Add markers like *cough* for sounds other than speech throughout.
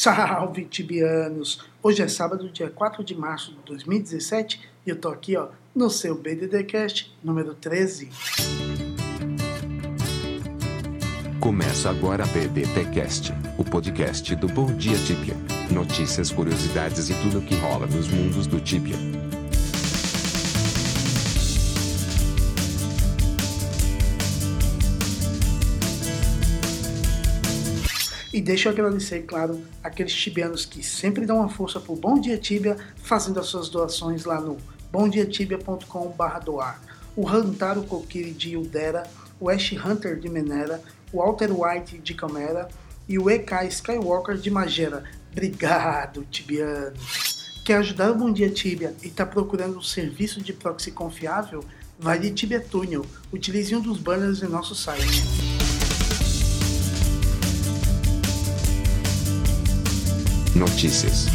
Salve tibianos! Hoje é sábado, dia 4 de março de 2017 e eu tô aqui ó, no seu BDDcast número 13. Começa agora a BDTcast, o podcast do Bom Dia Tibia. Notícias, curiosidades e tudo o que rola nos mundos do Tibia. E deixa eu agradecer, claro, aqueles tibianos que sempre dão uma força pro Bom Dia Tibia, fazendo as suas doações lá no bomdiatibia.com.br doar. O Rantaro Kokiri de Udera, o Ash Hunter de Menera, o Walter White de Camera e o EK Skywalker de Magera. Obrigado, tibianos! Quer ajudar o Bom Dia Tibia e está procurando um serviço de proxy confiável? Vai de Tibia Tunnel. Utilize um dos banners em nosso site. Notícias.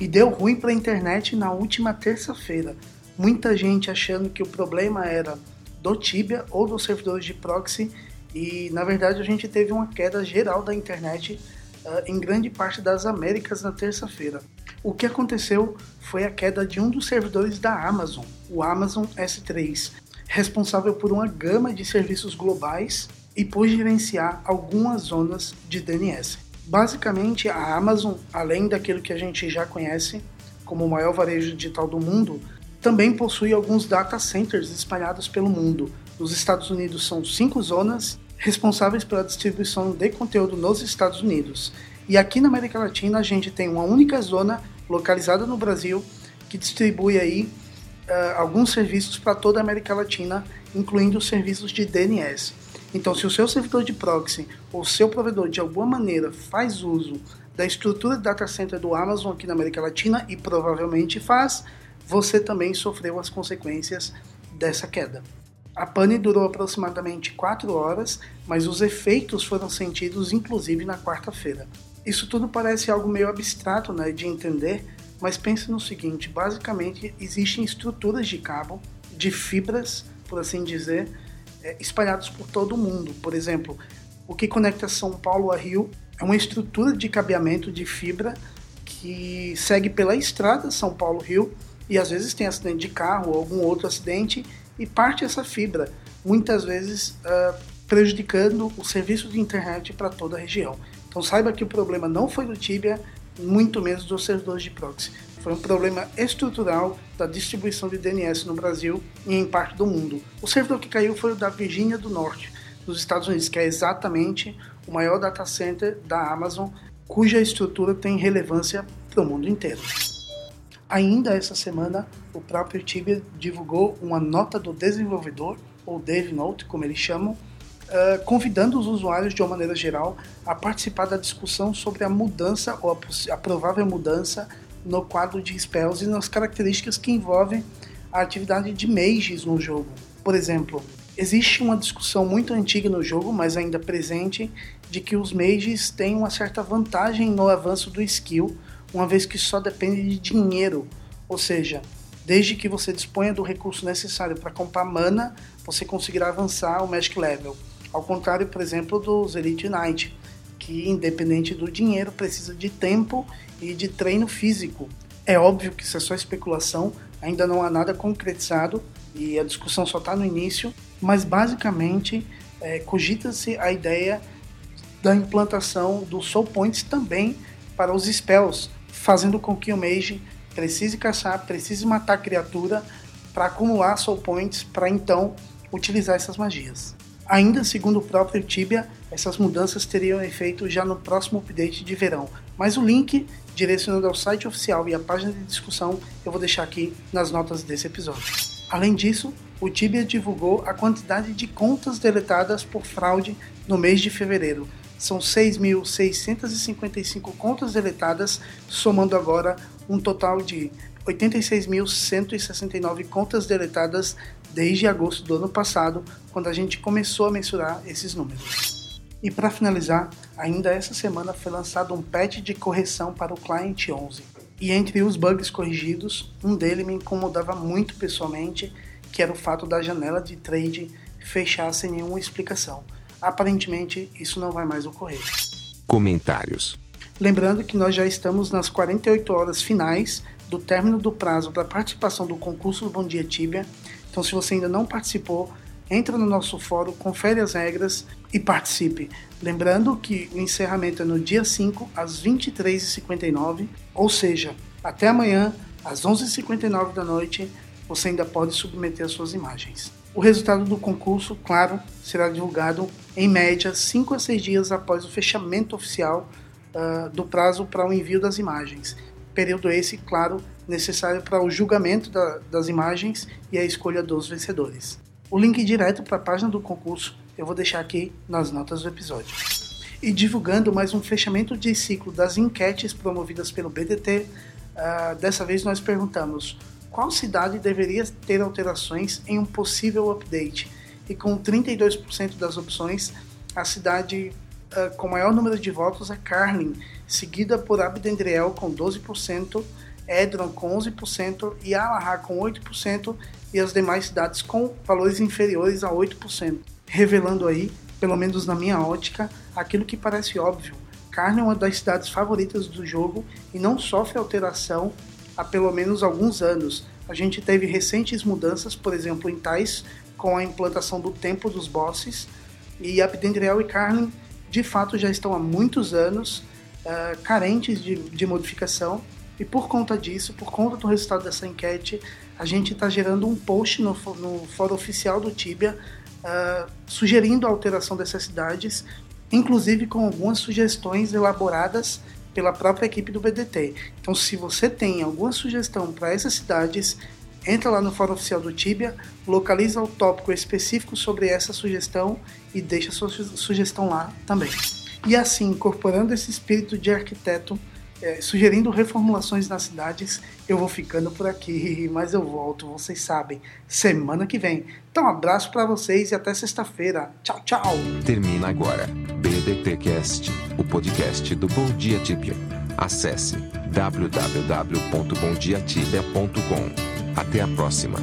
E deu ruim para a internet na última terça-feira. Muita gente achando que o problema era do Tibia ou dos servidores de proxy e na verdade a gente teve uma queda geral da internet uh, em grande parte das Américas na terça-feira. O que aconteceu foi a queda de um dos servidores da Amazon, o Amazon S3, responsável por uma gama de serviços globais e por gerenciar algumas zonas de DNS. Basicamente, a Amazon, além daquilo que a gente já conhece como o maior varejo digital do mundo, também possui alguns data centers espalhados pelo mundo. Nos Estados Unidos são cinco zonas responsáveis pela distribuição de conteúdo nos Estados Unidos. E aqui na América Latina a gente tem uma única zona localizada no Brasil que distribui aí uh, alguns serviços para toda a América Latina, incluindo os serviços de DNS. Então, se o seu servidor de proxy ou seu provedor de alguma maneira faz uso da estrutura de data center do Amazon aqui na América Latina e provavelmente faz, você também sofreu as consequências dessa queda. A pane durou aproximadamente 4 horas, mas os efeitos foram sentidos inclusive na quarta-feira. Isso tudo parece algo meio abstrato né, de entender, mas pense no seguinte: basicamente existem estruturas de cabo, de fibras, por assim dizer, espalhados por todo o mundo. Por exemplo, o que conecta São Paulo a Rio é uma estrutura de cabeamento de fibra que segue pela estrada São Paulo-Rio e às vezes tem acidente de carro ou algum outro acidente e parte essa fibra, muitas vezes uh, prejudicando o serviço de internet para toda a região. Então saiba que o problema não foi do Tibia, muito menos dos servidores de proxy. Foi um problema estrutural da distribuição de DNS no Brasil e em parte do mundo. O servidor que caiu foi o da Virgínia do Norte, nos Estados Unidos, que é exatamente o maior data center da Amazon, cuja estrutura tem relevância para o mundo inteiro. Ainda essa semana, o próprio Tibia divulgou uma nota do desenvolvedor, ou Dev Note, como eles chamam, uh, convidando os usuários, de uma maneira geral, a participar da discussão sobre a mudança ou a, a provável mudança no quadro de spells e nas características que envolvem a atividade de mages no jogo. Por exemplo, existe uma discussão muito antiga no jogo, mas ainda presente, de que os mages têm uma certa vantagem no avanço do skill uma vez que só depende de dinheiro, ou seja, desde que você disponha do recurso necessário para comprar mana, você conseguirá avançar o Magic Level. Ao contrário, por exemplo, dos Elite Knight, que independente do dinheiro precisa de tempo e de treino físico. É óbvio que isso é só especulação, ainda não há nada concretizado e a discussão só está no início, mas basicamente é, cogita-se a ideia da implantação dos Soul Points também para os spells, fazendo com que o mage precise caçar, precise matar criatura para acumular soul points para então utilizar essas magias. Ainda segundo o próprio Tibia, essas mudanças teriam efeito já no próximo update de verão, mas o link direcionado ao site oficial e à página de discussão eu vou deixar aqui nas notas desse episódio. Além disso, o Tibia divulgou a quantidade de contas deletadas por fraude no mês de fevereiro, são 6.655 contas deletadas, somando agora um total de 86.169 contas deletadas desde agosto do ano passado, quando a gente começou a mensurar esses números. E para finalizar, ainda essa semana foi lançado um patch de correção para o Client 11. E entre os bugs corrigidos, um dele me incomodava muito pessoalmente, que era o fato da janela de trade fechar sem nenhuma explicação aparentemente isso não vai mais ocorrer. Comentários. Lembrando que nós já estamos nas 48 horas finais do término do prazo para participação do concurso do Bom Dia Tibia. Então, se você ainda não participou, entra no nosso fórum, confere as regras e participe. Lembrando que o encerramento é no dia 5, às 23h59, ou seja, até amanhã, às 11h59 da noite, você ainda pode submeter as suas imagens. O resultado do concurso, claro, será divulgado em média 5 a 6 dias após o fechamento oficial uh, do prazo para o envio das imagens. Período esse, claro, necessário para o julgamento da, das imagens e a escolha dos vencedores. O link direto para a página do concurso eu vou deixar aqui nas notas do episódio. E divulgando mais um fechamento de ciclo das enquetes promovidas pelo BDT, uh, ah, dessa vez nós perguntamos qual cidade deveria ter alterações em um possível update. E com 32% das opções, a cidade uh, com maior número de votos é Carlin, seguida por Abdendriel com 12%, Edron com 11% e Alahá com 8% e as demais cidades com valores inferiores a 8%, revelando aí, pelo menos na minha ótica, aquilo que parece óbvio. Carne é uma das cidades favoritas do jogo e não sofre alteração há pelo menos alguns anos. A gente teve recentes mudanças, por exemplo, em Tais, com a implantação do tempo dos bosses, e Abdendriel e Carlin de fato já estão há muitos anos uh, carentes de, de modificação e por conta disso, por conta do resultado dessa enquete, a gente está gerando um post no, no fórum oficial do Tibia uh, sugerindo a alteração dessas cidades, inclusive com algumas sugestões elaboradas pela própria equipe do BDT. Então, se você tem alguma sugestão para essas cidades, entra lá no fórum oficial do Tibia, localiza o tópico específico sobre essa sugestão e deixa sua sugestão lá também. E assim, incorporando esse espírito de arquiteto, é, sugerindo reformulações nas cidades, eu vou ficando por aqui, *laughs* mas eu volto, vocês sabem, semana que vem. Então, um abraço para vocês e até sexta-feira. Tchau, tchau. Termina agora BDTcast, o podcast do Bom Dia Tibia. Acesse www.bomdiatibia.com. Até a próxima.